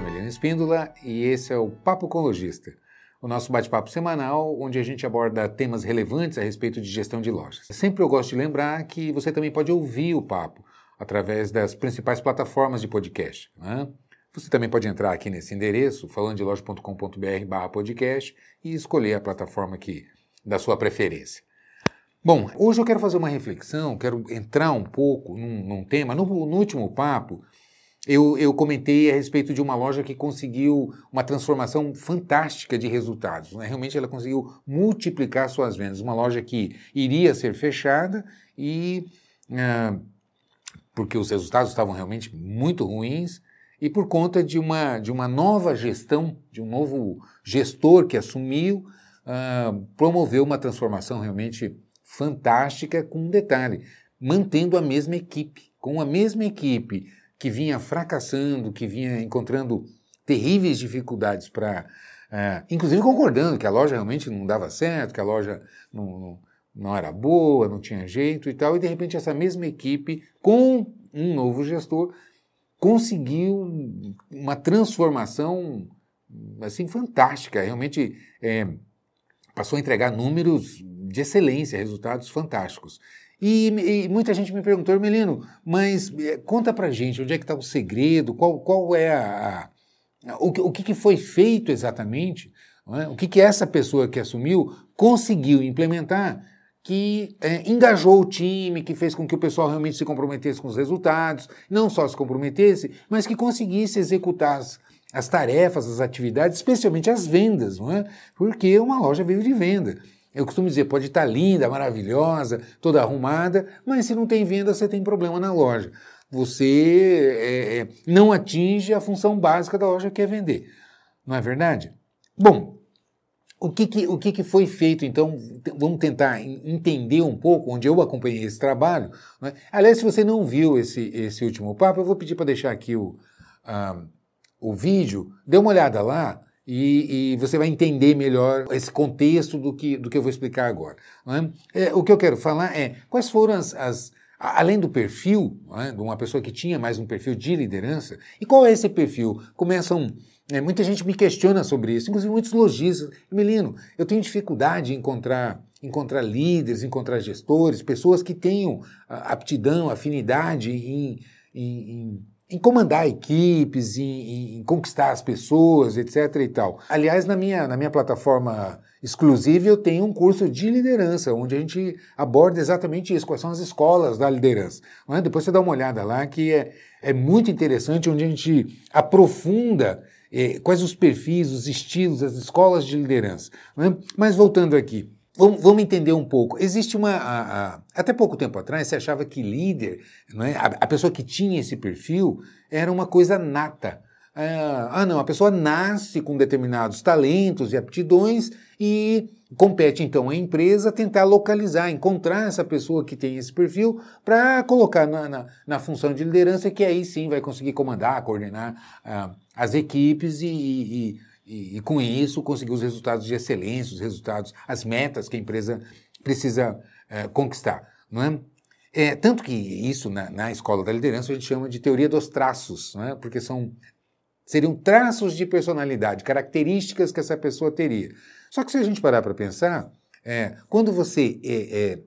Melino Espíndola e esse é o Papo com Lojista, o nosso bate-papo semanal onde a gente aborda temas relevantes a respeito de gestão de lojas. Sempre eu gosto de lembrar que você também pode ouvir o papo através das principais plataformas de podcast. Né? Você também pode entrar aqui nesse endereço, falandeloja.com.br podcast e escolher a plataforma que, da sua preferência. Bom, hoje eu quero fazer uma reflexão, quero entrar um pouco num, num tema. No, no último papo, eu, eu, comentei a respeito de uma loja que conseguiu uma transformação fantástica de resultados. Né? Realmente ela conseguiu multiplicar suas vendas. Uma loja que iria ser fechada e. Ah, porque os resultados estavam realmente muito ruins e por conta de uma, de uma nova gestão, de um novo gestor que assumiu, ah, promoveu uma transformação realmente fantástica, com um detalhe: mantendo a mesma equipe. Com a mesma equipe que vinha fracassando, que vinha encontrando terríveis dificuldades para. É, inclusive concordando que a loja realmente não dava certo, que a loja não, não, não, era boa, não tinha jeito e tal, e de repente essa mesma equipe, com um novo gestor, conseguiu uma transformação assim fantástica, realmente é, passou a entregar números de excelência, resultados fantásticos. E, e, muita gente me perguntou, Melino, mas é, conta pra gente, onde é que está o segredo, qual, qual é a, a o, o que, que, foi feito exatamente, é? o que, que essa pessoa que assumiu conseguiu implementar que é, engajou o time, que fez com que o pessoal realmente se comprometesse com os resultados, não só se comprometesse, mas que conseguisse executar as, as tarefas, as atividades, especialmente as vendas, não é? porque uma loja vive de venda. Eu costumo dizer, pode estar linda, maravilhosa, toda arrumada, mas se não tem venda, você tem problema na loja. Você é, é, não atinge a função básica da loja, que é vender. Não é verdade? Bom, o que, que o que, que, foi feito, então? Vamos tentar entender um pouco onde eu acompanhei esse trabalho. Né? Aliás, se você não viu esse, esse último papo, eu vou pedir para deixar aqui o, uh, o vídeo, dê uma olhada lá e, e, você vai entender melhor esse contexto do que, do que eu vou explicar agora. É? É, o que eu quero falar é quais foram as, as além do perfil é? de uma pessoa que tinha mais um perfil de liderança, e qual é esse perfil? Começam é, muita gente me questiona sobre isso, inclusive muitos lojistas. Melino, eu tenho dificuldade em encontrar, encontrar líderes, encontrar gestores, pessoas que tenham aptidão, afinidade em, em, em em comandar equipes, em, em, conquistar as pessoas, etc. e tal. Aliás, na minha, na minha plataforma exclusiva eu tenho um curso de liderança, onde a gente aborda exatamente isso, quais são as escolas da liderança. É? Depois você dá uma olhada lá, que é, é muito interessante, onde a gente aprofunda é, quais os perfis, os estilos, as escolas de liderança. É? Mas voltando aqui, Vamos, vamos, entender um pouco. Existe uma. A, a, até pouco tempo atrás, você achava que líder, não é? a, a pessoa que tinha esse perfil, era uma coisa nata. Ah, ah, não, a pessoa nasce com determinados talentos e aptidões e compete então a empresa tentar localizar, encontrar essa pessoa que tem esse perfil para colocar na, na, na, função de liderança, que aí sim vai conseguir comandar, coordenar ah, as equipes e, e e, e, com isso conseguir os resultados de excelência, os resultados, as metas que a empresa precisa é, conquistar. Não é? É, tanto que isso na, na, escola da liderança a gente chama de teoria dos traços, não é? porque são seriam traços de personalidade, características que essa pessoa teria. Só que se a gente parar para pensar, é, quando você é, é,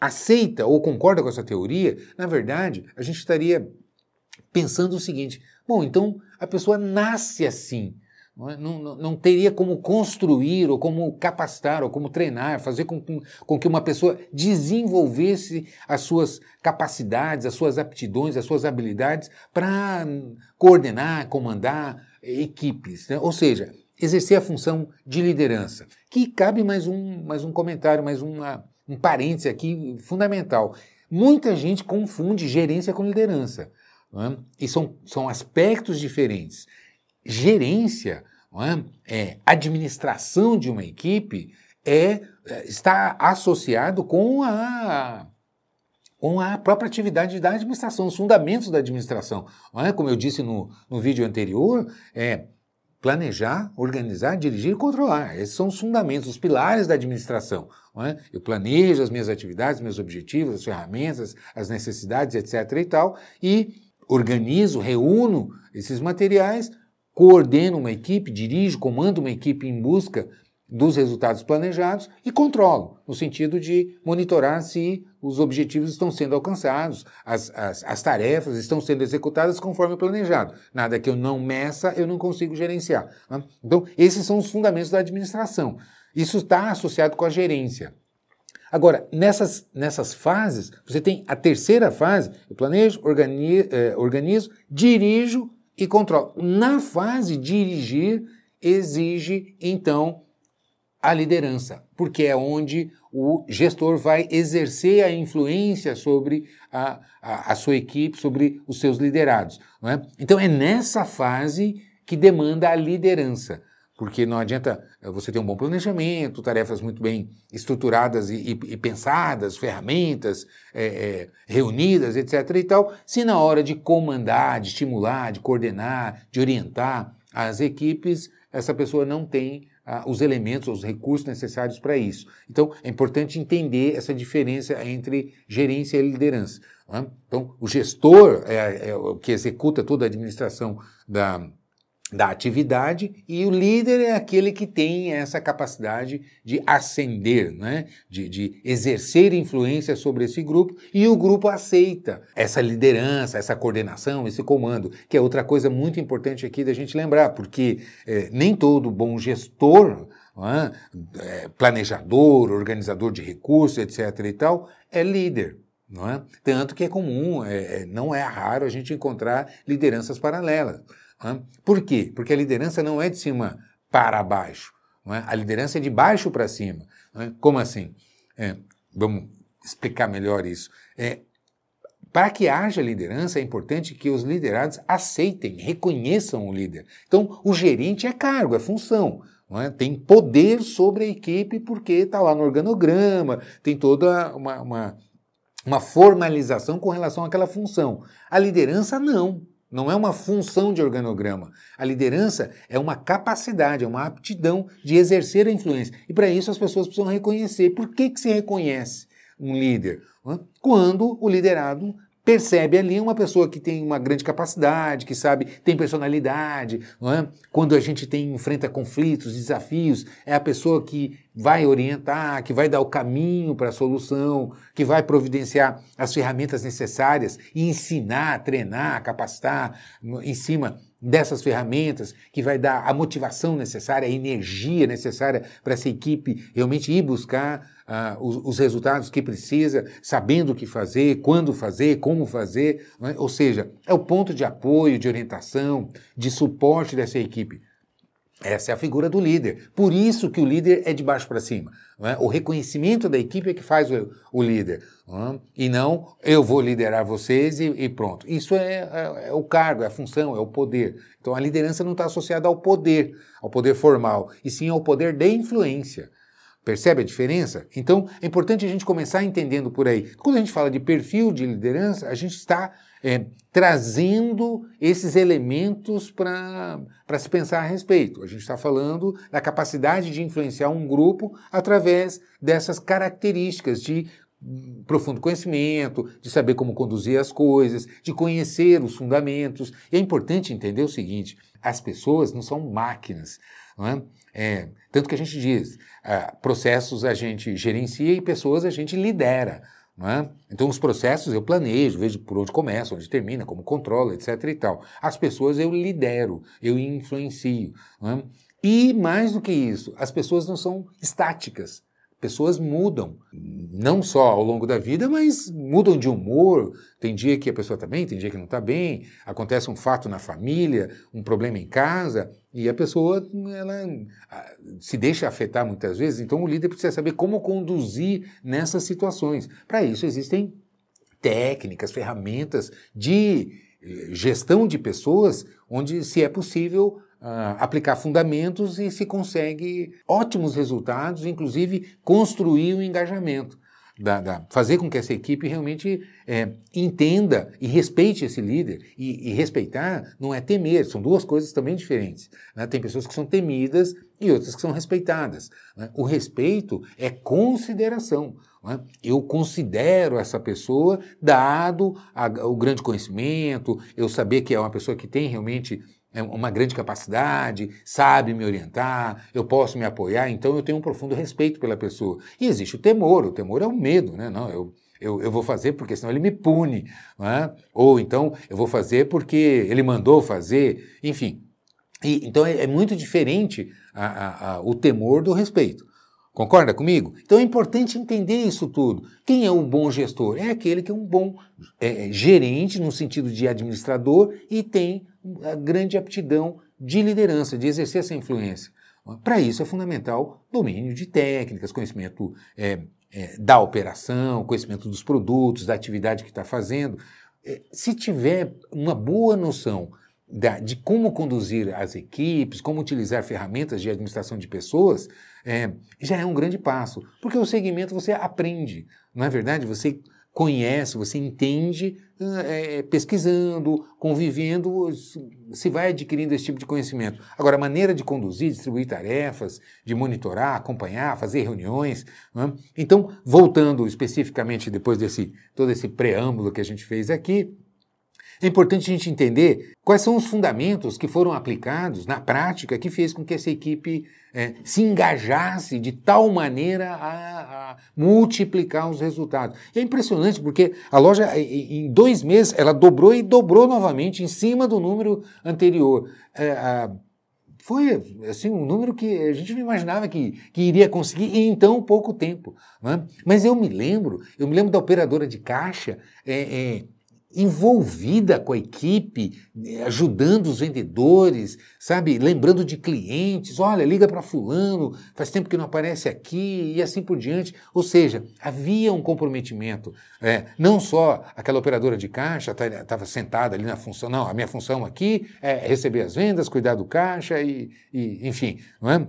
aceita ou concorda com essa teoria, na verdade a gente estaria pensando o seguinte: bom, então a pessoa nasce assim. Não, é? não, não, teria como construir, ou como capacitar, ou como treinar, fazer com, com, com, que uma pessoa desenvolvesse as suas capacidades, as suas aptidões, as suas habilidades para coordenar, comandar equipes. Né? Ou seja, exercer a função de liderança. Que cabe mais um, mais um comentário, mais uma, um parêntese aqui fundamental. Muita gente confunde gerência com liderança. É? E são, são aspectos diferentes gerência, é? é? administração de uma equipe é, é, está associado com a, com a própria atividade da administração, os fundamentos da administração. É? Como eu disse no, no vídeo anterior, é planejar, organizar, dirigir e controlar. Esses são os fundamentos, os pilares da administração. É? Eu planejo as minhas atividades, meus objetivos, as ferramentas, as necessidades, etc. e tal, e organizo, reúno esses materiais coordeno uma equipe, dirijo, comando uma equipe em busca dos resultados planejados e controlo, no sentido de monitorar se os objetivos estão sendo alcançados, as, as, as, tarefas estão sendo executadas conforme planejado. Nada que eu não meça, eu não consigo gerenciar. Né? Então, esses são os fundamentos da administração. Isso está associado com a gerência. Agora, nessas, nessas fases, você tem a terceira fase, eu planejo, organizo, eh, organizo dirijo e controlo. Na fase dirigir, exige, então, a liderança, porque é onde o gestor vai exercer a influência sobre a, a, a sua equipe, sobre os seus liderados. É? Então é nessa fase que demanda a liderança, porque não adianta eh, você ter um bom planejamento, tarefas muito bem estruturadas e, e, e pensadas, ferramentas é, é, reunidas, etc. e tal, se na hora de comandar, de estimular, de coordenar, de orientar as equipes, essa pessoa não tem ah, os elementos, os recursos necessários para isso. Então, é importante entender essa diferença entre gerência e liderança. Né? Então, o gestor é, é o que executa toda a administração da, da atividade e o líder é aquele que tem essa capacidade de ascender, né? de, de exercer influência sobre esse grupo e o grupo aceita essa liderança, essa coordenação, esse comando, que é outra coisa muito importante aqui da gente lembrar, porque é, nem todo bom gestor, é, planejador, organizador de recursos, etc. e tal, é líder. Não é? Tanto que é comum, é, é não é raro a gente encontrar lideranças paralelas. Por quê? Porque a liderança não é de cima para baixo. É? A liderança é de baixo para cima. É? Como assim? É, vamos explicar melhor isso. É, para que haja liderança, é importante que os liderados aceitem, reconheçam o líder. Então, o gerente é cargo, é função. Tem poder sobre a equipe porque está lá no organograma, tem toda uma, uma, uma formalização com relação àquela função. A liderança não. Não é uma função de organograma. A liderança é uma capacidade, é uma aptidão de exercer a influência. E para isso as pessoas precisam reconhecer. Por que, que se reconhece um líder? Quando o liderado percebe ali uma pessoa que tem uma grande capacidade, que sabe, tem personalidade, é? Quando a gente tem enfrenta conflitos, desafios, é a pessoa que vai orientar, que vai dar o caminho para a solução, que vai providenciar as ferramentas necessárias e ensinar, treinar, capacitar em cima dessas ferramentas, que vai dar a motivação necessária, a energia necessária para essa equipe realmente ir buscar uh, os, os, resultados que precisa, sabendo o que fazer, quando fazer, como fazer. É? Ou seja, é o ponto de apoio, de orientação, de suporte dessa equipe. Essa é a figura do líder. Por isso que o líder é de baixo para cima. É? O reconhecimento da equipe é que faz o, o líder. É? E não eu vou liderar vocês e, e pronto. Isso é, é, é, o cargo, é a função, é o poder. Então a liderança não está associada ao poder, ao poder formal, e sim ao poder de influência. Percebe a diferença? Então, é importante a gente começar entendendo por aí. Quando a gente fala de perfil de liderança, a gente está é, trazendo esses elementos para se pensar a respeito. A gente está falando da capacidade de influenciar um grupo através dessas características de profundo conhecimento, de saber como conduzir as coisas, de conhecer os fundamentos. E é importante entender o seguinte: as pessoas não são máquinas. Não é? É, tanto que a gente diz, uh, processos a gente gerencia e pessoas a gente lidera. É? Então, os processos eu planejo, vejo por onde começa, onde termina, como controlo, etc. e tal. As pessoas eu lidero, eu influencio. É? E mais do que isso, as pessoas não são estáticas. Pessoas mudam, não só ao longo da vida, mas mudam de humor. Tem dia que a pessoa está bem, tem dia que não está bem. Acontece um fato na família, um problema em casa, e a pessoa ela, se deixa afetar muitas vezes. Então o líder precisa saber como conduzir nessas situações. Para isso existem técnicas, ferramentas de eh, gestão de pessoas, onde se é possível uh, aplicar fundamentos e se consegue ótimos resultados, inclusive construir o engajamento. Da, da, fazer com que essa equipe realmente é, entenda e respeite esse líder. E, e, respeitar não é temer, são duas coisas também diferentes. Né? Tem pessoas que são temidas e outras que são respeitadas. Né? O respeito é consideração. Né? Eu considero essa pessoa, dado a, o grande conhecimento, eu saber que é uma pessoa que tem realmente uma grande capacidade, sabe me orientar, eu posso me apoiar, então eu tenho um profundo respeito pela pessoa. E existe o temor, o temor é o medo, né? Não, eu, eu, eu vou fazer porque senão ele me pune, é? ou então eu vou fazer porque ele mandou fazer, enfim. E, então é, é, muito diferente a, a, a, o temor do respeito. Concorda comigo? Então é importante entender isso tudo. Quem é um bom gestor? É aquele que é um bom é, gerente, no sentido de administrador, e tem a grande aptidão de liderança, de exercer essa influência. Para isso é fundamental domínio de técnicas, conhecimento é, é, da operação, conhecimento dos produtos, da atividade que está fazendo. É, se tiver uma boa noção da, de como conduzir as equipes, como utilizar ferramentas de administração de pessoas, é, já é um grande passo. Porque o segmento você aprende, não é verdade? Você conhece, você entende é, pesquisando, convivendo, se vai adquirindo esse tipo de conhecimento. Agora, a maneira de conduzir, distribuir tarefas, de monitorar, acompanhar, fazer reuniões. É? Então, voltando especificamente depois desse todo esse preâmbulo que a gente fez aqui, é importante a gente entender quais são os fundamentos que foram aplicados na prática que fez com que essa equipe é, se engajasse de tal maneira a, a, multiplicar os resultados. E é impressionante porque a loja, em dois meses, ela dobrou e dobrou novamente em cima do número anterior. É, a, foi assim um número que a gente não imaginava que, que iria conseguir em tão pouco tempo. É? Mas eu me lembro, eu me lembro da operadora de caixa. É, é envolvida com a equipe, ajudando os vendedores, sabe? Lembrando de clientes, olha, liga para fulano, faz tempo que não aparece aqui e assim por diante. Ou seja, havia um comprometimento. É, não só aquela operadora de caixa estava tá, sentada ali na função, não, a minha função aqui é receber as vendas, cuidar do caixa e, e enfim, não é?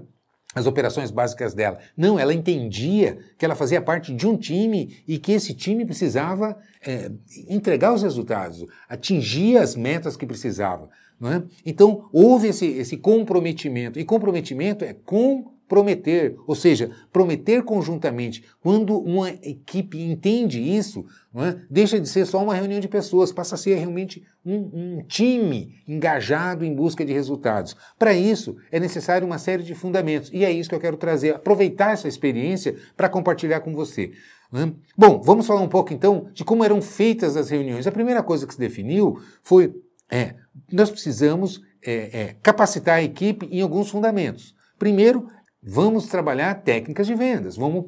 As operações básicas dela. Não, ela entendia que ela fazia parte de um time e que esse time precisava é, entregar os resultados, atingir as metas que precisava. É? Então, houve esse, esse comprometimento. E comprometimento é com prometer, ou seja, prometer conjuntamente. Quando uma equipe entende isso, é? deixa de ser só uma reunião de pessoas, passa a ser realmente um, um time engajado em busca de resultados. Para isso, é necessário uma série de fundamentos, e é isso que eu quero trazer, aproveitar essa experiência para compartilhar com você. É? Bom, vamos falar um pouco então de como eram feitas as reuniões. A primeira coisa que se definiu foi: é, nós precisamos é, é, capacitar a equipe em alguns fundamentos. Primeiro, Vamos trabalhar técnicas de vendas, vamos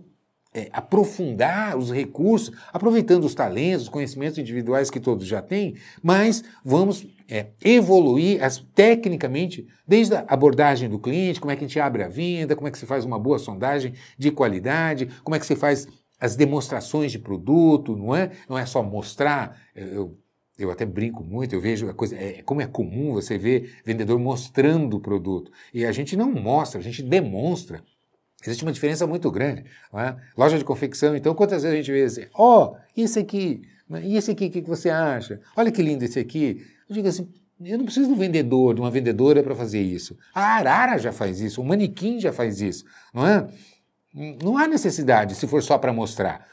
é, aprofundar os recursos, aproveitando os talentos, os conhecimentos individuais que todos já têm, mas vamos é, evoluir as, tecnicamente, desde a abordagem do cliente, como é que a gente abre a venda, como é que se faz uma boa sondagem de qualidade, como é que se faz as demonstrações de produto, não é? Não é só mostrar. Eu, eu até brinco muito, eu vejo a coisa, é, como é comum você ver vendedor mostrando o produto. E a gente não mostra, a gente demonstra. Existe uma diferença muito grande. É? Loja de confecção, então, quantas vezes a gente vê assim, ó, oh, esse aqui, e esse aqui, o que você acha? Olha que lindo esse aqui. Eu digo assim, eu não preciso de um vendedor, de uma vendedora para fazer isso. A arara já faz isso, o manequim já faz isso, não é? Não há necessidade, se for só para mostrar.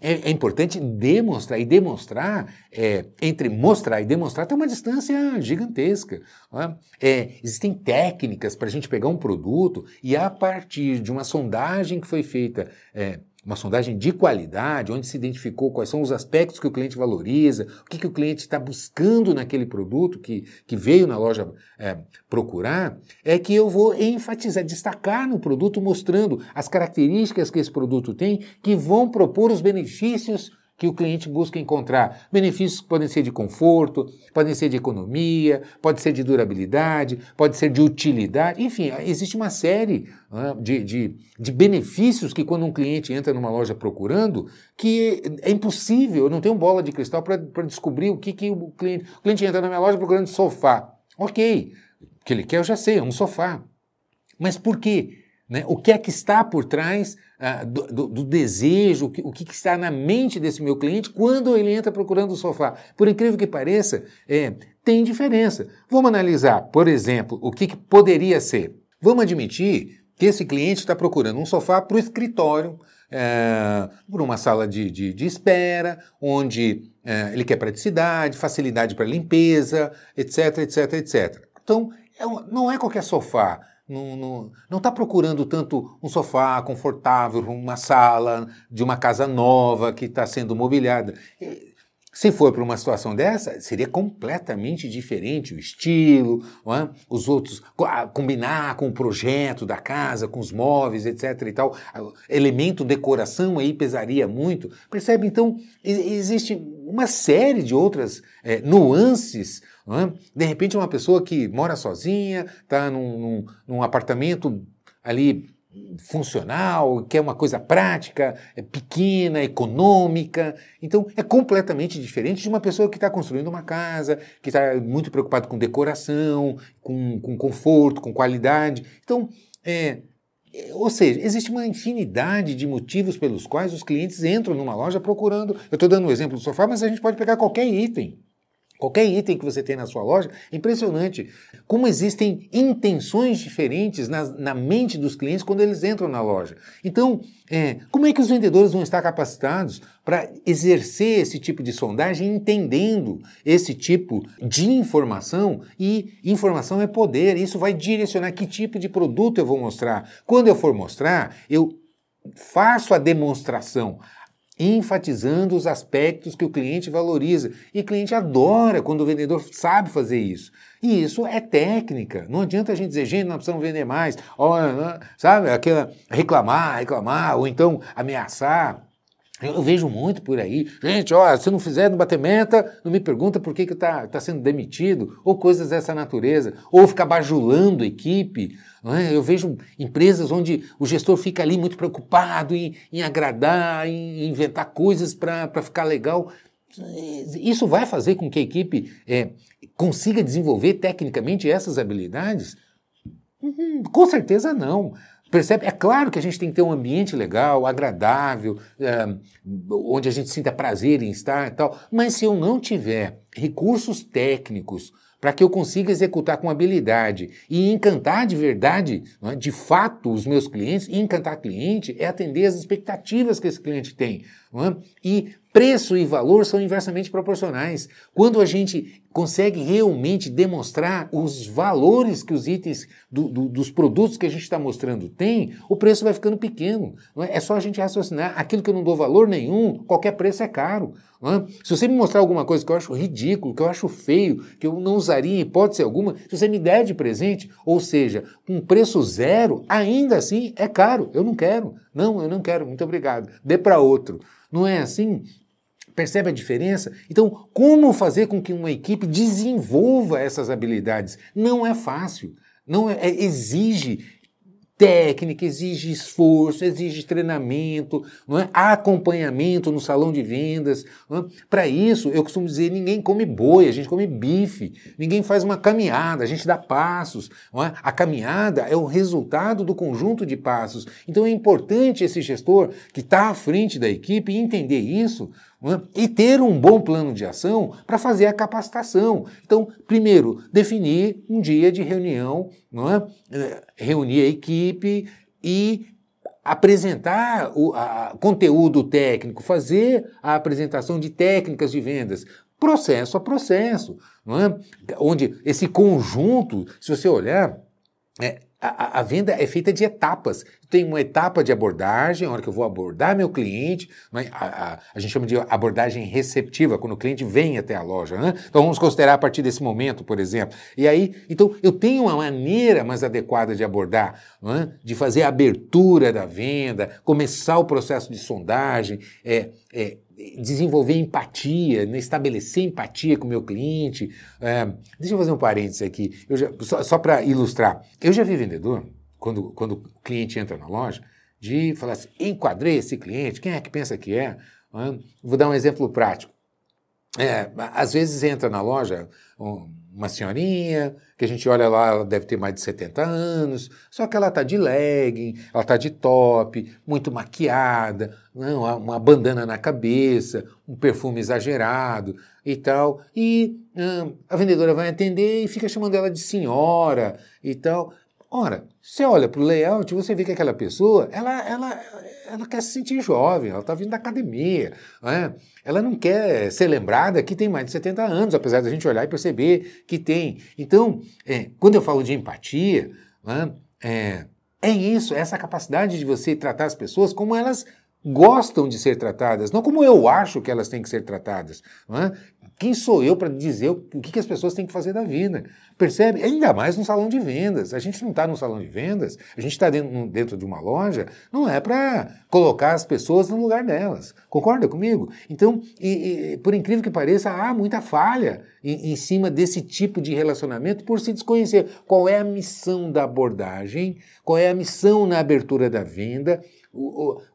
É? é? importante demonstrar, e demonstrar, é, entre mostrar e demonstrar, tem uma distância gigantesca. É? É, existem técnicas para a gente pegar um produto e, a partir de uma sondagem que foi feita é, uma sondagem de qualidade, onde se identificou quais são os aspectos que o cliente valoriza, o que, que o cliente está buscando naquele produto que, que veio na loja é, procurar, é que eu vou enfatizar, destacar no produto, mostrando as características que esse produto tem, que vão propor os benefícios que o cliente busca encontrar. Benefícios que podem ser de conforto, podem ser de economia, pode ser de durabilidade, pode ser de utilidade, enfim, existe uma série né, de, de, de, benefícios que quando um cliente entra numa loja procurando, que é impossível, eu não tenho bola de cristal para descobrir o que, que o cliente... O cliente entra na minha loja procurando sofá. Ok, o que ele quer eu já sei, é um sofá. Mas por quê? Né? O que é que está por trás ah, do, do, do, desejo, o, que, o que, está na mente desse meu cliente quando ele entra procurando o sofá? Por incrível que pareça, é, tem diferença. Vamos analisar, por exemplo, o que, que poderia ser. Vamos admitir que esse cliente está procurando um sofá para o escritório, é, por uma sala de, de, de espera, onde é, ele quer praticidade, facilidade para limpeza, etc, etc, etc. Então, é não é qualquer sofá. Não está procurando tanto um sofá confortável, uma sala de uma casa nova que está sendo mobiliada. Se for para uma situação dessa, seria completamente diferente o estilo, é? os outros, combinar com o projeto da casa, com os móveis, etc. e tal. Elemento decoração aí pesaria muito. Percebe? Então, existe uma série de outras é, nuances. É? De repente, uma pessoa que mora sozinha, está num, num, num apartamento ali funcional, quer uma coisa prática, é pequena, econômica. Então, é completamente diferente de uma pessoa que está construindo uma casa, que está muito preocupado com decoração, com, com conforto, com qualidade. Então, é, é, ou seja, existe uma infinidade de motivos pelos quais os clientes entram numa loja procurando. Eu estou dando um exemplo do sofá, mas a gente pode pegar qualquer item. Qualquer item que você tem na sua loja, é impressionante como existem intenções diferentes na, na mente dos clientes quando eles entram na loja. Então, é, como é que os vendedores vão estar capacitados para exercer esse tipo de sondagem, entendendo esse tipo de informação? E informação é poder, isso vai direcionar que tipo de produto eu vou mostrar. Quando eu for mostrar, eu faço a demonstração enfatizando os aspectos que o cliente valoriza. E o cliente adora quando o vendedor sabe fazer isso. E isso é técnica. Não adianta a gente dizer, gente, nós precisamos vender mais. Olha, sabe, aquela reclamar, reclamar, ou então ameaçar. Eu vejo muito por aí, gente, ó, se não fizer no bater meta, não me pergunta por que está tá sendo demitido, ou coisas dessa natureza, ou ficar bajulando a equipe. É? Eu vejo empresas onde o gestor fica ali muito preocupado em, em agradar, em inventar coisas para ficar legal. Isso vai fazer com que a equipe é, consiga desenvolver tecnicamente essas habilidades? Uhum, com certeza não. Percebe? É claro que a gente tem que ter um ambiente legal, agradável, é, onde a gente sinta prazer em estar e tal, mas se eu não tiver recursos técnicos para que eu consiga executar com habilidade e encantar de verdade, é? de fato, os meus clientes, e encantar cliente é atender às expectativas que esse cliente tem. É? E preço e valor são inversamente proporcionais. Quando a gente consegue realmente demonstrar os valores que os itens do, do, dos produtos que a gente está mostrando têm, o preço vai ficando pequeno. É? é? só a gente raciocinar. Aquilo que eu não dou valor nenhum, qualquer preço é caro. É? Se você me mostrar alguma coisa que eu acho ridículo, que eu acho feio, que eu não usaria em hipótese alguma, se você me der de presente, ou seja, com preço zero, ainda assim é caro. Eu não quero. Não, eu não quero. Muito obrigado. Dê para outro. Não é assim? Percebe a diferença? Então, como fazer com que uma equipe desenvolva essas habilidades? Não é fácil. Não é, é exige técnica, exige esforço, exige treinamento, não é? acompanhamento no salão de vendas. É? Para isso, eu costumo dizer, ninguém come boi, a gente come bife, ninguém faz uma caminhada, a gente dá passos. É? A caminhada é o resultado do conjunto de passos. Então é importante esse gestor que está à frente da equipe entender isso? E ter um bom plano de ação para fazer a capacitação. Então, primeiro, definir um dia de reunião, é? é reunir a equipe e apresentar o a, conteúdo técnico, fazer a apresentação de técnicas de vendas, processo a processo, é? onde esse conjunto, se você olhar, é, a, a, venda é feita de etapas. Tem uma etapa de abordagem, a hora que eu vou abordar meu cliente, né? a, a, a, gente chama de abordagem receptiva, quando o cliente vem até a loja. Né? Então vamos considerar a partir desse momento, por exemplo. E aí, então eu tenho uma maneira mais adequada de abordar, né? de fazer a abertura da venda, começar o processo de sondagem, é, é, desenvolver empatia, né, estabelecer empatia com o meu cliente. É, deixa eu fazer um parênteses aqui, já, só, só para ilustrar. Eu já vi vendedor, quando, quando o cliente entra na loja, de falar assim, enquadrei esse cliente, quem é que pensa que é? Vou dar um exemplo prático. É, às vezes entra na loja um, uma senhorinha, que a gente olha lá, ela deve ter mais de 70 anos, só que ela está de legging, ela está de top, muito maquiada, não, uma bandana na cabeça, um perfume exagerado e tal. E hum, a vendedora vai atender e fica chamando ela de senhora e tal. Ora, você olha para o layout, você vê que aquela pessoa, ela, ela, ela quer se sentir jovem, ela está vindo da academia. Né? Ela não quer ser lembrada que tem mais de 70 anos, apesar da gente olhar e perceber que tem. Então, é, quando eu falo de empatia, né, é, é isso, é essa capacidade de você tratar as pessoas como elas gostam de ser tratadas, não como eu acho que elas têm que ser tratadas. É? Quem sou eu para dizer o que, as pessoas têm que fazer da vida? Percebe? Ainda mais no salão de vendas. A gente não está no salão de vendas, a gente está dentro, dentro de uma loja, não é para colocar as pessoas no lugar delas. Concorda comigo? Então, e, e, por incrível que pareça, há muita falha em, em cima desse tipo de relacionamento por se desconhecer qual é a missão da abordagem, qual é a missão na abertura da venda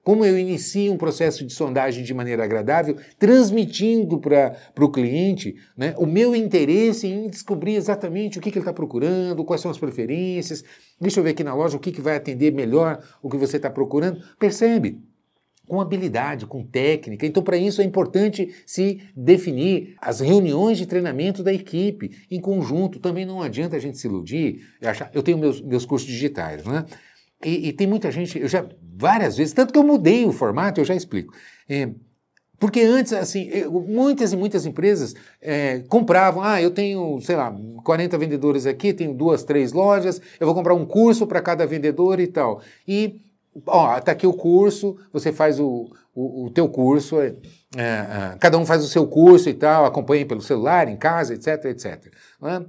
como eu inicio um processo de sondagem de maneira agradável, transmitindo para o cliente né, o meu interesse em descobrir exatamente o que, que ele está procurando, quais são as preferências. Deixa eu ver aqui na loja o que, que vai atender melhor o que você está procurando. Percebe? com habilidade, com técnica. Então, para isso é importante se definir as reuniões de treinamento da equipe em conjunto. Também não adianta a gente se iludir. Eu tenho meus, meus cursos digitais, né? E, e, tem muita gente, eu já várias vezes, tanto que eu mudei o formato, eu já explico. É, porque antes, assim, eu, muitas e muitas empresas é, compravam, ah, eu tenho, sei lá, 40 vendedores aqui, tenho duas, três lojas, eu vou comprar um curso para cada vendedor e tal. E, ó, tá aqui o curso, você faz o, o, o teu curso, é, é, cada um faz o seu curso e tal, acompanha pelo celular, em casa, etc, etc. É?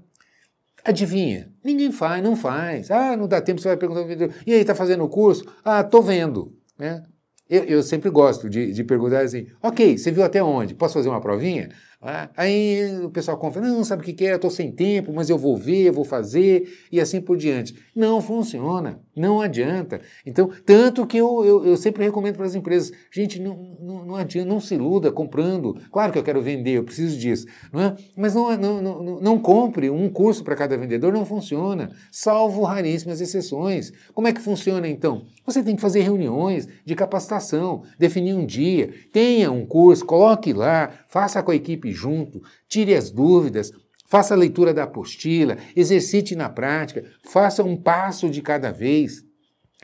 Adivinha? Ninguém faz, não faz. Ah, não dá tempo, você vai perguntar. E aí, está fazendo o curso? Ah, tô vendo. Né? Eu, eu sempre gosto de, de perguntar assim, ok, você viu até onde? Posso fazer uma provinha? Ah, aí o pessoal confia, não, sabe o que, que é? Eu estou sem tempo, mas eu vou ver, vou fazer, e assim por diante. Não funciona, não adianta. Então, tanto que eu, eu, eu sempre recomendo para as empresas, gente, não, não, não, adianta, não se iluda comprando. Claro que eu quero vender, eu preciso disso, não é? mas não, não, não, não compre um curso para cada vendedor, não funciona, salvo raríssimas exceções. Como é que funciona então? Você tem que fazer reuniões de capacitação, definir um dia, tenha um curso, coloque lá, faça com a equipe junto, tire as dúvidas, faça a leitura da apostila, exercite na prática, faça um passo de cada vez.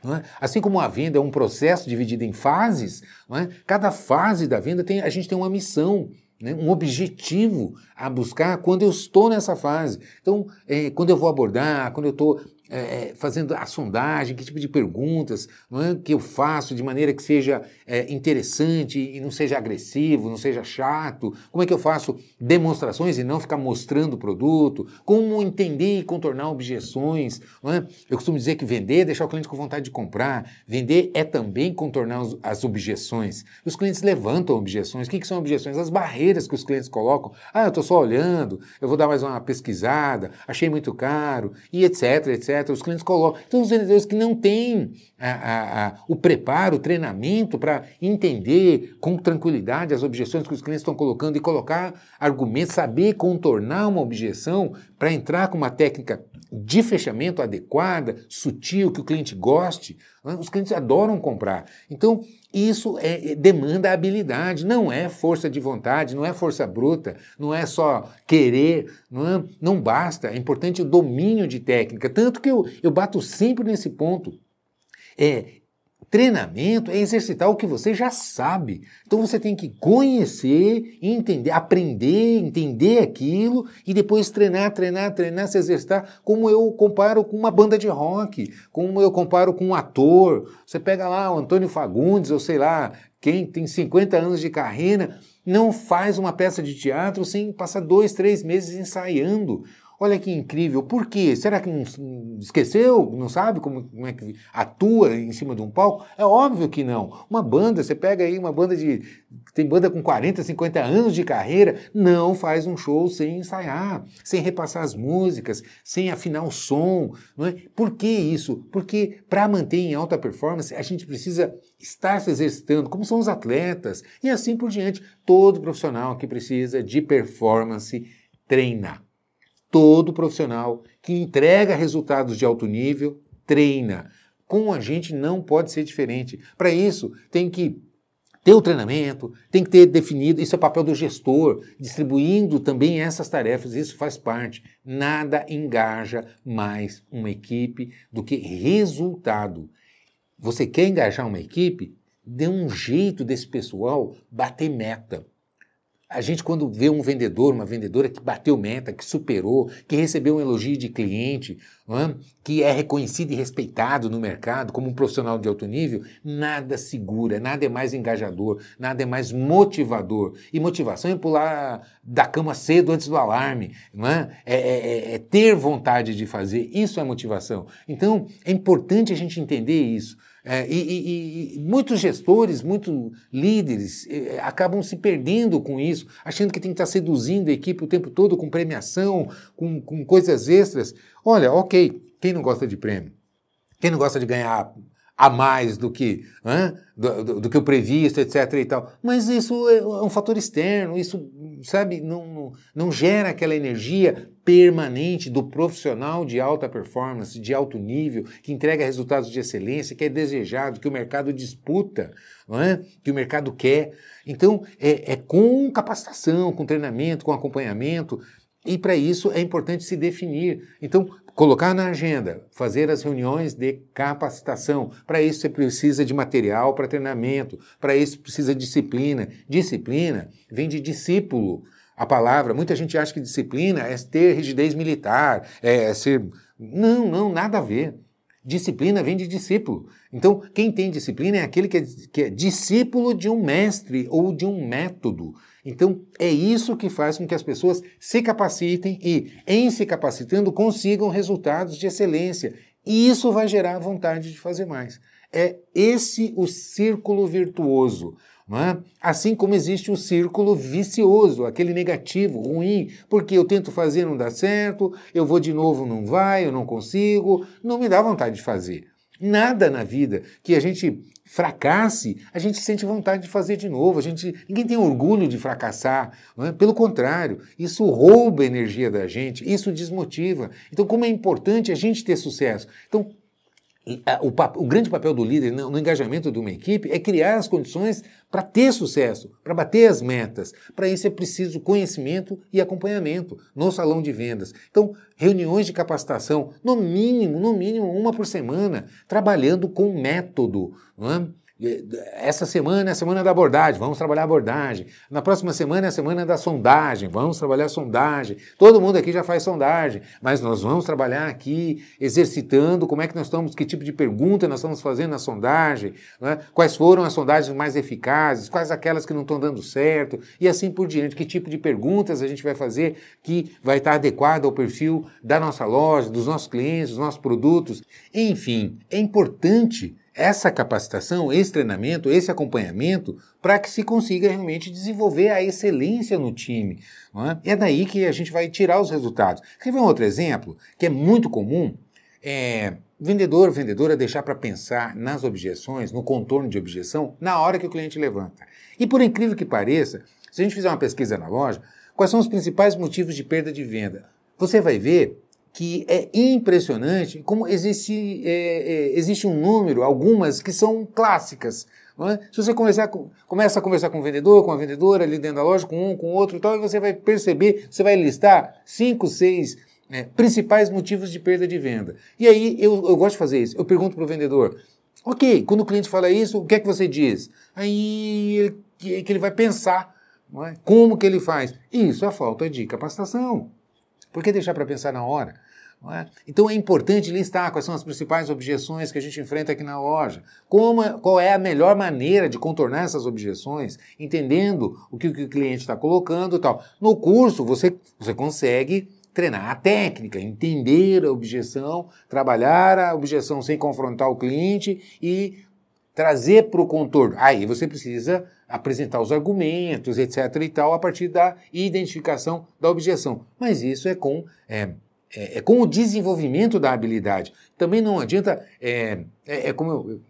É? Assim como a venda é um processo dividido em fases, é? cada fase da venda tem, a gente tem uma missão, né? um objetivo a buscar quando eu estou nessa fase. Então, é, quando eu vou abordar, quando eu estou é, é, fazendo a sondagem, que tipo de perguntas é, que eu faço de maneira que seja é, interessante e não seja agressivo, não seja chato, como é que eu faço demonstrações e não ficar mostrando o produto, como entender e contornar objeções. É? Eu costumo dizer que vender é deixar o cliente com vontade de comprar, vender é também contornar as objeções. Os clientes levantam objeções. O que, que são objeções? As barreiras que os clientes colocam. Ah, eu estou só olhando, eu vou dar mais uma pesquisada, achei muito caro, e etc, etc. Os clientes colocam. Então, os vendedores que não têm a, a, a, o preparo, o treinamento para entender com tranquilidade as objeções que os clientes estão colocando e colocar argumentos, saber contornar uma objeção para entrar com uma técnica de fechamento adequada, sutil, que o cliente goste, os clientes adoram comprar. Então, isso é, é, demanda habilidade, não é força de vontade, não é força bruta, não é só querer, não, é, não basta, é importante o domínio de técnica. Tanto que eu, eu bato sempre nesse ponto. É, Treinamento é exercitar o que você já sabe. Então você tem que conhecer, entender, aprender, entender aquilo e depois treinar, treinar, treinar, se exercitar, como eu comparo com uma banda de rock, como eu comparo com um ator. Você pega lá o Antônio Fagundes, ou sei lá, quem tem 50 anos de carreira, não faz uma peça de teatro sem passar dois, três meses ensaiando. Olha que incrível. Por quê? Será que não esqueceu? Não sabe como, como, é que atua em cima de um palco? É óbvio que não. Uma banda, você pega aí uma banda de. Tem banda com 40, 50 anos de carreira, não faz um show sem ensaiar, sem repassar as músicas, sem afinar o som. Não é? Por que isso? Porque para manter em alta performance, a gente precisa estar se exercitando, como são os atletas, e assim por diante. Todo profissional que precisa de performance treina. Todo profissional que entrega resultados de alto nível treina. Com a gente não pode ser diferente. Para isso, tem que ter o treinamento, tem que ter definido, isso é papel do gestor, distribuindo também essas tarefas, isso faz parte. Nada engaja mais uma equipe do que resultado. Você quer engajar uma equipe? dê um jeito desse pessoal bater meta. A gente, quando vê um vendedor, uma vendedora que bateu meta, que superou, que recebeu um elogio de cliente, é? que é reconhecido e respeitado no mercado como um profissional de alto nível, nada segura, nada é mais engajador, nada é mais motivador. E motivação é pular da cama cedo antes do alarme, é? É, é, é, é ter vontade de fazer. Isso é motivação. Então, é importante a gente entender isso. É, e, e, e, muitos gestores, muitos líderes é, acabam se perdendo com isso, achando que tem que estar seduzindo a equipe o tempo todo com premiação, com, com coisas extras. Olha, ok, quem não gosta de prêmio? Quem não gosta de ganhar a mais do que, do, do, do, que o previsto, etc. e tal. Mas isso é, é um fator externo, isso, sabe, não, não, não gera aquela energia permanente do profissional de alta performance, de alto nível, que entrega resultados de excelência, que é desejado, que o mercado disputa, é? que o mercado quer. Então, é, é com capacitação, com treinamento, com acompanhamento, e para isso é importante se definir. Então, colocar na agenda, fazer as reuniões de capacitação. Para isso você precisa de material para treinamento, para isso precisa de disciplina. Disciplina vem de discípulo. A palavra, muita gente acha que disciplina é ter rigidez militar, é ser. Não, não, nada a ver. Disciplina vem de discípulo. Então, quem tem disciplina é aquele que é, que é discípulo de um mestre ou de um método. Então, é isso que faz com que as pessoas se capacitem e, em se capacitando, consigam resultados de excelência. E isso vai gerar vontade de fazer mais. É esse o círculo virtuoso. É? Assim como existe o círculo vicioso, aquele negativo, ruim, porque eu tento fazer, não dá certo, eu vou de novo, não vai, eu não consigo, não me dá vontade de fazer. Nada na vida que a gente fracasse, a gente sente vontade de fazer de novo. A gente, ninguém tem orgulho de fracassar. É? Pelo contrário, isso rouba a energia da gente, isso desmotiva. Então, como é importante a gente ter sucesso. Então, o, o, grande papel do líder no, no, engajamento de uma equipe é criar as condições para ter sucesso, para bater as metas. Para isso é preciso conhecimento e acompanhamento no salão de vendas. Então, reuniões de capacitação, no mínimo, no mínimo uma por semana, trabalhando com método. Não é? Essa semana é a semana da abordagem, vamos trabalhar a abordagem. Na próxima semana é a semana da sondagem, vamos trabalhar a sondagem. Todo mundo aqui já faz sondagem, mas nós vamos trabalhar aqui exercitando como é que nós estamos, que tipo de pergunta nós estamos fazendo na sondagem, né? quais foram as sondagens mais eficazes, quais aquelas que não estão dando certo, e assim por diante. Que tipo de perguntas a gente vai fazer que vai estar adequado ao perfil da nossa loja, dos nossos clientes, dos nossos produtos. Enfim, é importante essa capacitação, esse treinamento, esse acompanhamento, para que se consiga realmente desenvolver a excelência no time. É? é? daí que a gente vai tirar os resultados. Quer ver um outro exemplo que é muito comum? É, vendedor, vendedora deixar para pensar nas objeções, no contorno de objeção, na hora que o cliente levanta. E por incrível que pareça, se a gente fizer uma pesquisa na loja, quais são os principais motivos de perda de venda? Você vai ver que é impressionante como existe, é, é, existe um número, algumas que são clássicas. É? Se você começar, começa a conversar com o vendedor, com a vendedora ali dentro da loja, com um, com outro e tal, e você vai perceber, você vai listar cinco, seis né, principais motivos de perda de venda. E aí eu, eu gosto de fazer isso. Eu pergunto para o vendedor, ok, quando o cliente fala isso, o que é que você diz? Aí que, que ele vai pensar, é? como que ele faz? Isso é falta de capacitação. Por que deixar para pensar na hora? É? Então é importante listar quais são as principais objeções que a gente enfrenta aqui na loja, como, qual é a melhor maneira de contornar essas objeções, entendendo o que, o, que o cliente está colocando e tal. No curso você, você consegue treinar a técnica, entender a objeção, trabalhar a objeção sem confrontar o cliente e trazer para o contorno. Aí você precisa apresentar os argumentos, etc. e tal, a partir da identificação da objeção. Mas isso é com, é, é, é com o desenvolvimento da habilidade. Também não adianta, é, é, é como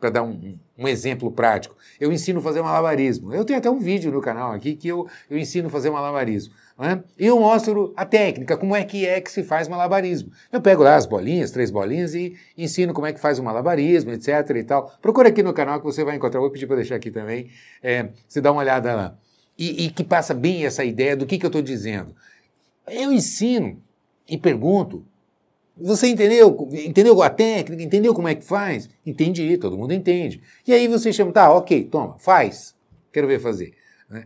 para dar um, um, exemplo prático, eu ensino a fazer malabarismo. Eu tenho até um vídeo no canal aqui que eu, eu ensino a fazer malabarismo. Né? E eu mostro a técnica, como é que é que se faz malabarismo. Eu pego lá as bolinhas, três bolinhas, e ensino como é que faz o malabarismo, etc. e tal. Procura aqui no canal que você vai encontrar. Vou pedir para deixar aqui também. É, você dá uma olhada lá. E, e, que passa bem essa ideia do que, que eu estou dizendo. Eu ensino e pergunto Você entendeu? Entendeu a técnica? Entendeu como é que faz? Entendi, todo mundo entende. E aí você chama, tá, ok, toma, faz. Quero ver fazer.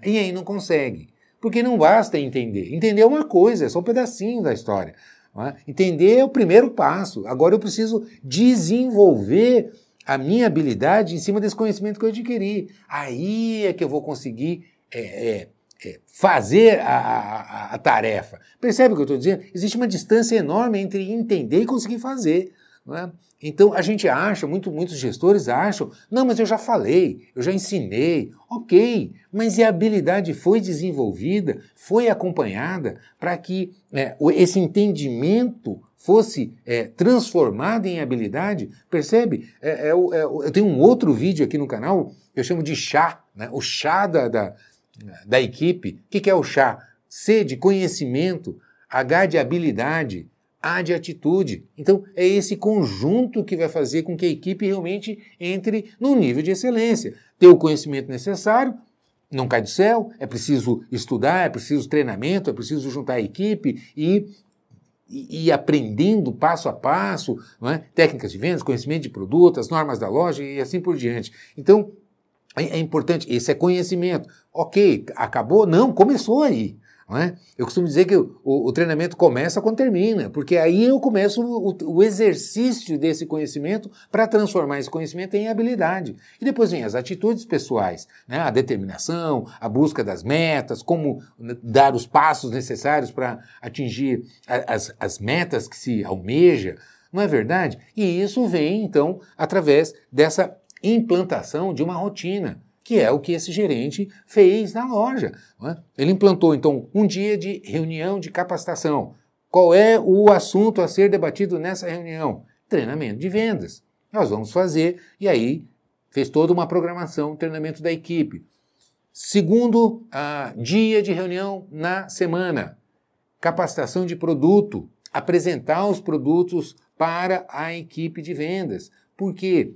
E aí não consegue. Porque não basta entender. Entender é uma coisa, é só um pedacinho da história. É? Entender é o primeiro passo. Agora eu preciso desenvolver a minha habilidade em cima desse conhecimento que eu adquiri. Aí é que eu vou conseguir é, é, fazer a, a, a, tarefa. Percebe o que eu estou dizendo? Existe uma distância enorme entre entender e conseguir fazer. É? Então a gente acha, muito, muitos gestores acham, não, mas eu já falei, eu já ensinei, ok, mas e a habilidade foi desenvolvida, foi acompanhada para que é, esse entendimento fosse é, transformado em habilidade? Percebe? É, é, é eu tenho um outro vídeo aqui no canal, eu chamo de chá, né? o chá da, da, da equipe. O que, que é o chá? C de conhecimento, H de habilidade, A de atitude. Então, é esse conjunto que vai fazer com que a equipe realmente entre no nível de excelência. Ter o conhecimento necessário, não cai do céu, é preciso estudar, é preciso treinamento, é preciso juntar a equipe e e, aprendendo passo a passo, é? técnicas de vendas, conhecimento de produto, as normas da loja e assim por diante. Então, é, é importante, esse é conhecimento. Ok, acabou? Não, começou aí. É? Eu costumo dizer que o, o, treinamento começa quando termina, porque aí eu começo o, o exercício desse conhecimento para transformar esse conhecimento em habilidade. E depois vem as atitudes pessoais, né? a determinação, a busca das metas, como dar os passos necessários para atingir as, as metas que se almeja, não é verdade? E isso vem, então, através dessa implantação de uma rotina que é o que esse gerente fez na loja. É? Ele implantou, então, um dia de reunião de capacitação. Qual é o assunto a ser debatido nessa reunião? Treinamento de vendas. Nós vamos fazer, e aí fez toda uma programação, treinamento da equipe. Segundo ah, dia de reunião na semana, capacitação de produto, apresentar os produtos para a equipe de vendas. Por quê?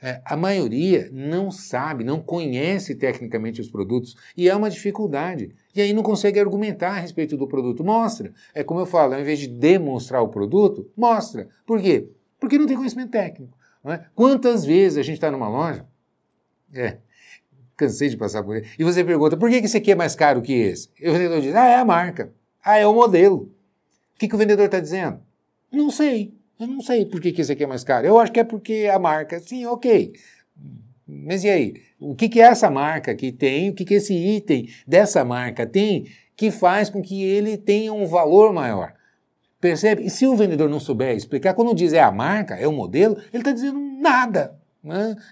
É, a maioria não sabe, não conhece tecnicamente os produtos e é uma dificuldade. E aí não consegue argumentar a respeito do produto. Mostra. É como eu falo, ao invés de demonstrar o produto, mostra. Por quê? Porque não tem conhecimento técnico. É? Quantas vezes a gente está numa loja? É, cansei de passar por ele. E você pergunta, por que esse aqui é mais caro que esse? E o vendedor diz, ah, é a marca. Ah, é o modelo. O que, que o vendedor está dizendo? Não sei. Eu não sei por que, que esse aqui é mais caro. Eu acho que é porque a marca. Sim, ok. Mas e aí? O que, que essa marca que tem? O que, que esse item dessa marca tem que faz com que ele tenha um valor maior? Percebe? E se o vendedor não souber explicar, quando diz é a marca, é o modelo, ele está dizendo nada.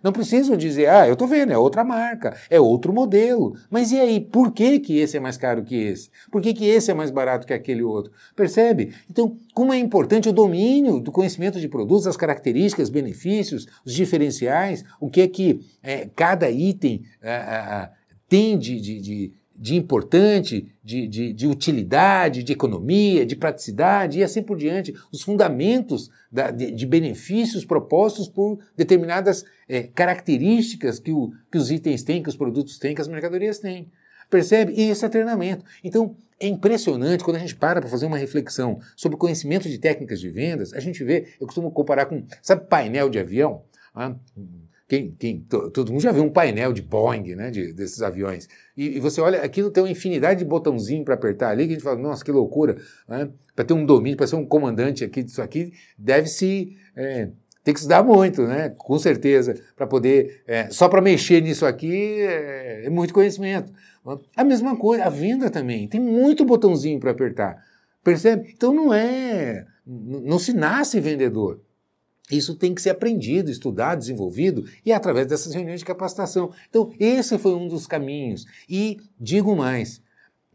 Não preciso dizer, ah, eu estou vendo, é outra marca, é outro modelo. Mas e aí, por que, que esse é mais caro que esse? Por que, que esse é mais barato que aquele outro? Percebe? Então, como é importante o domínio do conhecimento de produtos, as características, benefícios, os diferenciais, o que é que é, cada item é, tem de, de, de de importante, de, de, de, utilidade, de economia, de praticidade e assim por diante, os fundamentos da, de, de, benefícios propostos por determinadas é, características que, o, que os itens têm, que os produtos têm, que as mercadorias têm. Percebe? E esse treinamento. Então, é impressionante quando a gente para para fazer uma reflexão sobre conhecimento de técnicas de vendas, a gente vê, eu costumo comparar com, sabe, painel de avião? Ah, quem, quem, todo mundo já viu um painel de Boeing, né, de, desses aviões. E, e, você olha, aquilo tem uma infinidade de botãozinho para apertar ali, que a gente fala, nossa, que loucura. Né? Para ter um domínio, para ser um comandante aqui disso aqui, deve-se. É, tem que estudar muito, né? Com certeza, para poder. É, só para mexer nisso aqui é, é muito conhecimento. A mesma coisa, a venda também. Tem muito botãozinho para apertar. Percebe? Então não é. Não se nasce vendedor. Isso tem que ser aprendido, estudado, desenvolvido e é através dessas reuniões de capacitação. Então, esse foi um dos caminhos. E digo mais: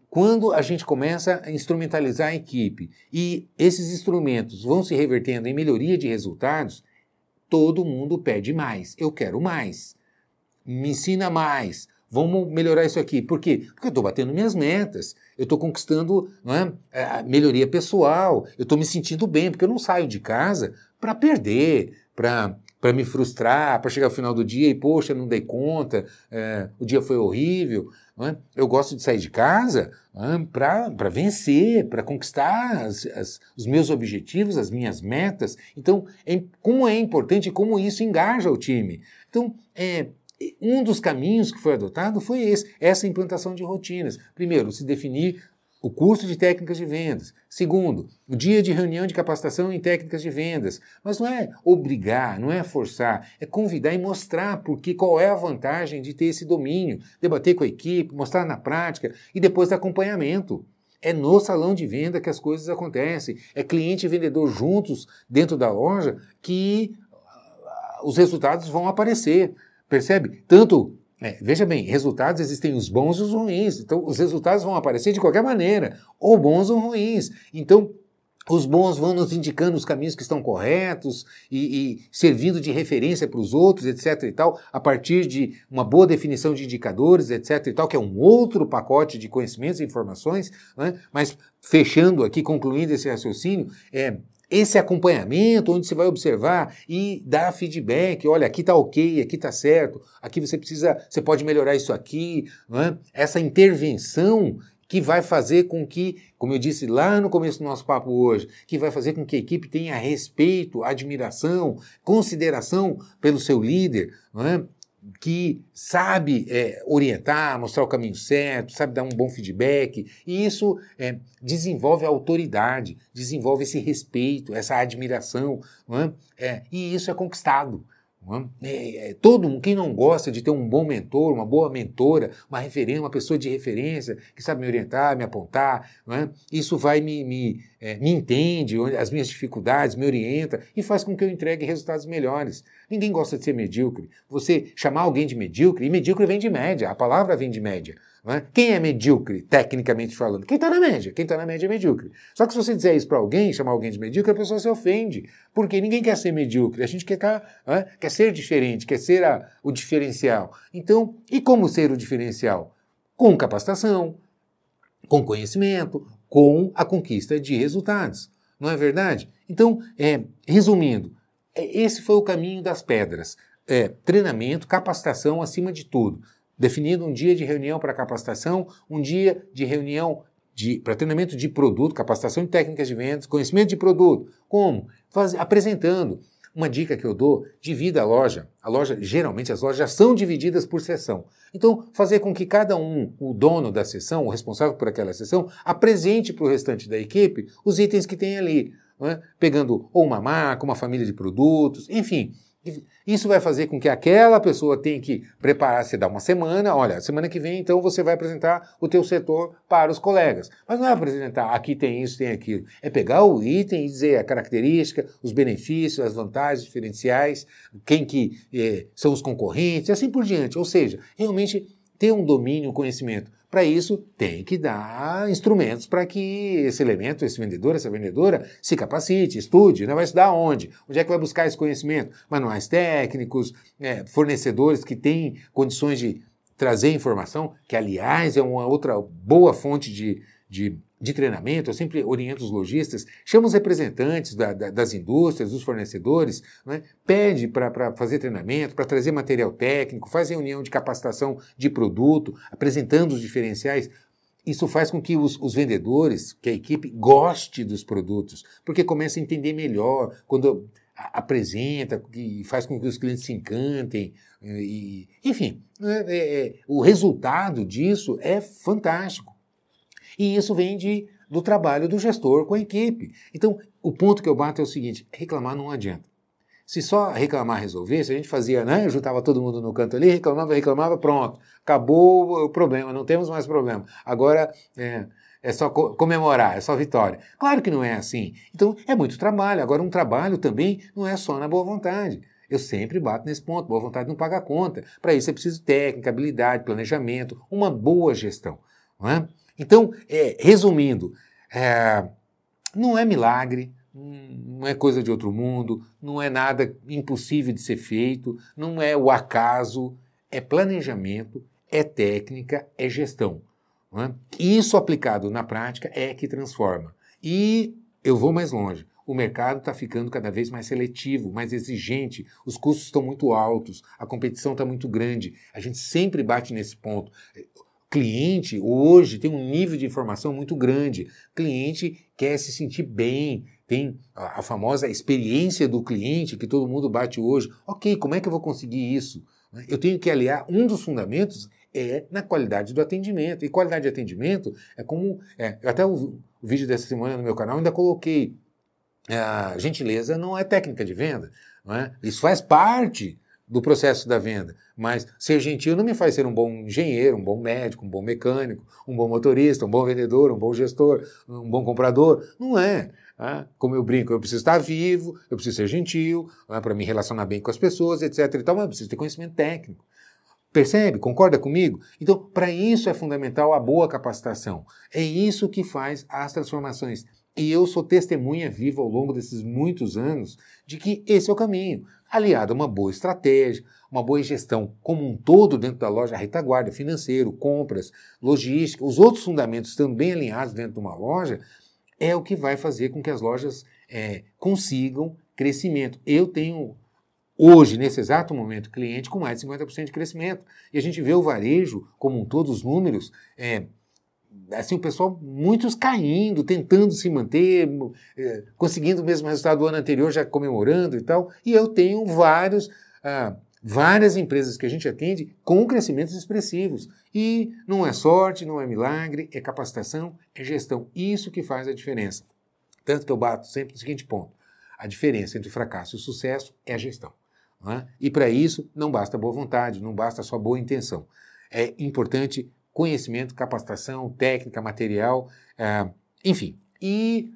quando a gente começa a instrumentalizar a equipe e esses instrumentos vão se revertendo em melhoria de resultados, todo mundo pede mais. Eu quero mais. Me ensina mais. Vamos melhorar isso aqui. Por quê? Porque eu estou batendo minhas metas, eu estou conquistando é, a melhoria pessoal, eu estou me sentindo bem, porque eu não saio de casa para perder, para para me frustrar, para chegar ao final do dia e, poxa, não dei conta, é, o dia foi horrível. É? Eu gosto de sair de casa é? para vencer, para conquistar as, as, os meus objetivos, as minhas metas. Então, é, como é importante como isso engaja o time. Então, é, um dos caminhos que foi adotado foi esse, essa implantação de rotinas. Primeiro, se definir o curso de técnicas de vendas. Segundo, o dia de reunião de capacitação em técnicas de vendas. Mas não é obrigar, não é forçar, é convidar e mostrar porque qual é a vantagem de ter esse domínio, debater com a equipe, mostrar na prática e depois acompanhamento. É no salão de venda que as coisas acontecem. É cliente e vendedor juntos dentro da loja que ah, os resultados vão aparecer. Percebe? Tanto é, veja bem, resultados existem os bons e os ruins. Então, os resultados vão aparecer de qualquer maneira, ou bons ou ruins. Então, os bons vão nos indicando os caminhos que estão corretos e, e servindo de referência para os outros, etc. e tal, a partir de uma boa definição de indicadores, etc. e tal, que é um outro pacote de conhecimentos e informações. Né? Mas fechando aqui, concluindo esse raciocínio, é, esse acompanhamento, onde você vai observar e dar feedback, olha, aqui está ok, aqui está certo, aqui você precisa, você pode melhorar isso aqui, é? essa intervenção que vai fazer com que, como eu disse lá no começo do nosso papo hoje, que vai fazer com que a equipe tenha respeito, admiração, consideração pelo seu líder, é? Que sabe é, orientar, mostrar o caminho certo, sabe dar um bom feedback, e isso é, desenvolve a autoridade, desenvolve esse respeito, essa admiração, é? é? e isso é conquistado. É, é, todo mundo, quem não gosta de ter um bom mentor, uma boa mentora, uma referência, uma pessoa de referência que sabe me orientar, me apontar, é? isso vai me, me, é, me entende, as minhas dificuldades, me orienta e faz com que eu entregue resultados melhores. Ninguém gosta de ser medíocre. Você chamar alguém de medíocre, e medíocre vem de média, a palavra vem de média. É? Quem é medíocre, tecnicamente falando? Quem está na média. Quem está na média é medíocre. Só que se você dizer isso para alguém, chamar alguém de medíocre, a pessoa se ofende. Porque ninguém quer ser medíocre. A gente quer, é? quer ser diferente, quer ser a, o diferencial. Então, e como ser o diferencial? Com capacitação, com conhecimento, com a conquista de resultados. Não é verdade? Então, é, resumindo, é, esse foi o caminho das pedras. É, treinamento, capacitação acima de tudo definindo um dia de reunião para capacitação, um dia de reunião para treinamento de produto, capacitação de técnicas de vendas, conhecimento de produto. Como? Faz, apresentando. Uma dica que eu dou, divida a loja. A loja, geralmente as lojas são divididas por seção. Então, fazer com que cada um, o dono da seção, o responsável por aquela seção, apresente para o restante da equipe os itens que tem ali. É? Pegando ou uma marca, uma família de produtos, enfim, isso vai fazer com que aquela pessoa tenha que preparar-se, dar uma semana, olha, semana que vem então você vai apresentar o teu setor para os colegas. Mas não é apresentar, aqui tem isso, tem aquilo. É pegar o item e dizer a característica, os benefícios, as vantagens diferenciais, quem que eh, são os concorrentes, e assim por diante. Ou seja, realmente ter um domínio, um conhecimento. Para isso, tem que dar instrumentos para que esse elemento, esse vendedor, essa vendedora se capacite, estude. Né? Vai estudar onde? Onde é que vai buscar esse conhecimento? Manuais técnicos, é, fornecedores que têm condições de trazer informação, que aliás é uma outra boa fonte de, de de treinamento, eu sempre oriento os lojistas, chama os representantes da, da, das indústrias, dos fornecedores, né? pede para fazer treinamento, para trazer material técnico, faz reunião de capacitação de produto, apresentando os diferenciais. Isso faz com que os, os, vendedores, que a equipe, goste dos produtos, porque começa a entender melhor quando apresenta, e faz com que os clientes se encantem, e, enfim, é, é, é o resultado disso é fantástico. E isso vem de, do trabalho do gestor com a equipe. Então, o ponto que eu bato é o seguinte: reclamar não adianta. Se só reclamar resolvesse, a gente fazia, né? Juntava todo mundo no canto ali, reclamava, reclamava, pronto. Acabou o problema, não temos mais problema. Agora é, é só comemorar, é só vitória. Claro que não é assim. Então é muito trabalho. Agora, um trabalho também não é só na boa vontade. Eu sempre bato nesse ponto. Boa vontade não paga conta. Para isso é preciso técnica, habilidade, planejamento, uma boa gestão. Não é? Então, é, resumindo, é, não é milagre, não é coisa de outro mundo, não é nada impossível de ser feito, não é o acaso, é planejamento, é técnica, é gestão. É? Isso aplicado na prática é que transforma. E eu vou mais longe. o mercado está ficando cada vez mais seletivo, mais exigente, os custos estão muito altos, a competição está muito grande. A gente sempre bate nesse ponto cliente hoje tem um nível de informação muito grande. Cliente quer se sentir bem, tem a, famosa experiência do cliente que todo mundo bate hoje. Ok, como é que eu vou conseguir isso? Eu tenho que aliar um dos fundamentos é na qualidade do atendimento. E qualidade de atendimento é como. É, até o, o, vídeo dessa semana no meu canal ainda coloquei. A gentileza não é técnica de venda. Não é? Isso faz parte do processo da venda. Mas ser gentil não me faz ser um bom engenheiro, um bom médico, um bom mecânico, um bom motorista, um bom vendedor, um bom gestor, um bom comprador. Não é. Ah, como eu brinco, eu preciso estar vivo, eu preciso ser gentil, ah, para me relacionar bem com as pessoas, etc. E tal, mas eu preciso ter conhecimento técnico. Percebe? Concorda comigo? Então, para isso é fundamental a boa capacitação. É isso que faz as transformações. E eu sou testemunha viva ao longo desses muitos anos de que esse é o caminho aliado a uma boa estratégia, uma boa gestão como um todo dentro da loja, retaguarda, financeiro, compras, logística, os outros fundamentos também alinhados dentro de uma loja, é o que vai fazer com que as lojas é, consigam crescimento. Eu tenho hoje, nesse exato momento, cliente com mais de 50% de crescimento. E a gente vê o varejo, como um todo, os números, é, assim, o pessoal, muitos caindo, tentando se manter, é, conseguindo o mesmo resultado do ano anterior, já comemorando e tal. E eu tenho vários, ah, várias empresas que a gente atende com crescimentos expressivos. E não é sorte, não é milagre, é capacitação, é gestão. Isso que faz a diferença. Tanto que eu bato sempre no seguinte ponto: a diferença entre o fracasso e o sucesso é a gestão. É? E para isso não basta boa vontade, não basta só boa intenção. É importante conhecimento, capacitação, técnica, material, é, enfim. E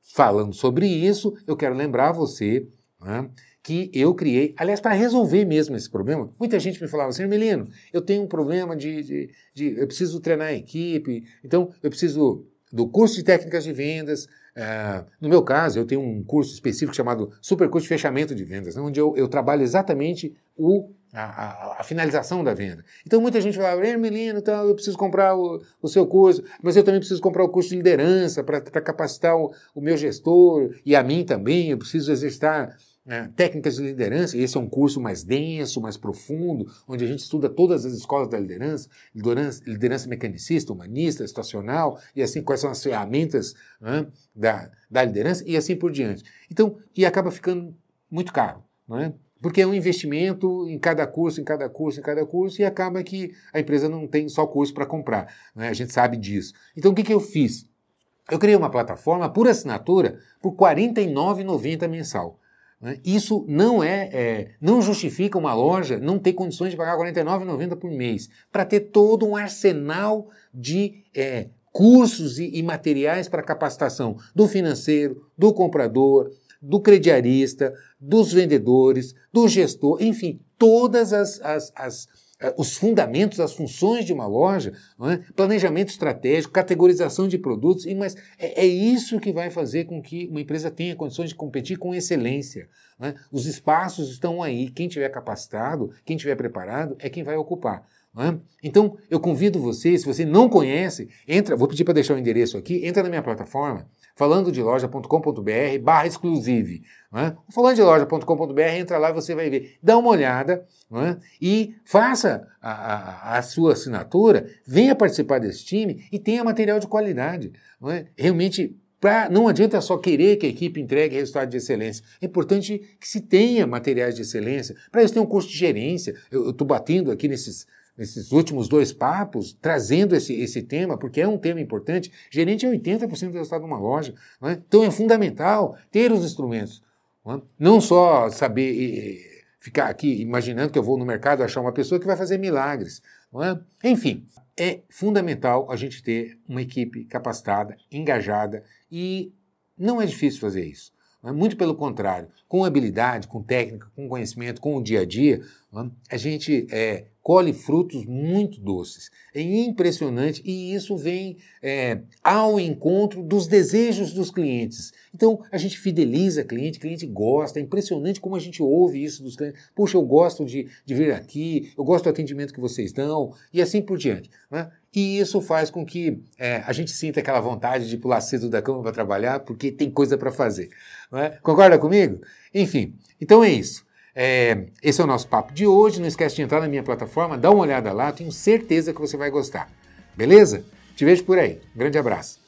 falando sobre isso, eu quero lembrar você né, que eu criei, aliás, para resolver mesmo esse problema, muita gente me falava assim, Melino, eu tenho um problema de, de, de, eu preciso treinar a equipe, então eu preciso do curso de técnicas de vendas. Uh, no meu caso, eu tenho um curso específico chamado Super Curso de Fechamento de Vendas, né, onde eu, eu trabalho exatamente o a, a, a, finalização da venda. Então muita gente fala, Hermelino, então, eu preciso comprar o, o, seu curso, mas eu também preciso comprar o curso de liderança para capacitar o, o, meu gestor e a mim também, eu preciso exercitar né, técnicas de liderança. Esse é um curso mais denso, mais profundo, onde a gente estuda todas as escolas da liderança, liderança, liderança mecanicista, humanista, estacional, e assim quais são as ferramentas né, da, da liderança e assim por diante. Então, e acaba ficando muito caro, não é? Porque é um investimento em cada curso, em cada curso, em cada curso, e acaba que a empresa não tem só curso para comprar. Né? A gente sabe disso. Então o que, que eu fiz? Eu criei uma plataforma por assinatura por R$ 49,90 mensal. Né? Isso não é, é, não justifica uma loja não ter condições de pagar R$ 49,90 por mês, para ter todo um arsenal de é, cursos e, e materiais para capacitação do financeiro, do comprador, do crediarista, dos vendedores, do gestor, enfim, todas as, as, as eh, os fundamentos, as funções de uma loja, é? planejamento estratégico, categorização de produtos, mas é, é, isso que vai fazer com que uma empresa tenha condições de competir com excelência. É? Os espaços estão aí, quem tiver capacitado, quem tiver preparado, é quem vai ocupar. É? Então, eu convido você, se você não conhece, entra, vou pedir para deixar o endereço aqui, entra na minha plataforma, falando de loja.com.br barra exclusive. É? Falando de loja.com.br, entra lá e você vai ver. Dá uma olhada é? e faça a, a, a, sua assinatura, venha participar desse time e tenha material de qualidade. É? Realmente, pra, não adianta só querer que a equipe entregue resultado de excelência. É importante que se tenha materiais de excelência. Para isso tem um curso de gerência. Eu estou batendo aqui nesses nesses últimos dois papos, trazendo esse, esse tema, porque é um tema importante. Gerente é 80% do resultado de uma loja. É? Então é fundamental ter os instrumentos. Não, é? não só saber e, ficar aqui imaginando que eu vou no mercado achar uma pessoa que vai fazer milagres. É? Enfim, é fundamental a gente ter uma equipe capacitada, engajada e não é difícil fazer isso. É? Muito pelo contrário, com habilidade, com técnica, com conhecimento, com o dia a dia, a gente é, colhe frutos muito doces. É impressionante e isso vem é, ao encontro dos desejos dos clientes. Então a gente fideliza cliente, cliente gosta, é impressionante como a gente ouve isso dos clientes. Puxa, eu gosto de, de vir aqui, eu gosto do atendimento que vocês dão e assim por diante. Né? E isso faz com que é, a gente sinta aquela vontade de pular cedo da cama para trabalhar, porque tem coisa para fazer. É? Concorda comigo? Enfim, então é isso. É, esse é o nosso papo de hoje. Não esquece de entrar na minha plataforma, dá uma olhada lá, tenho certeza que você vai gostar. Beleza? Te vejo por aí. grande abraço.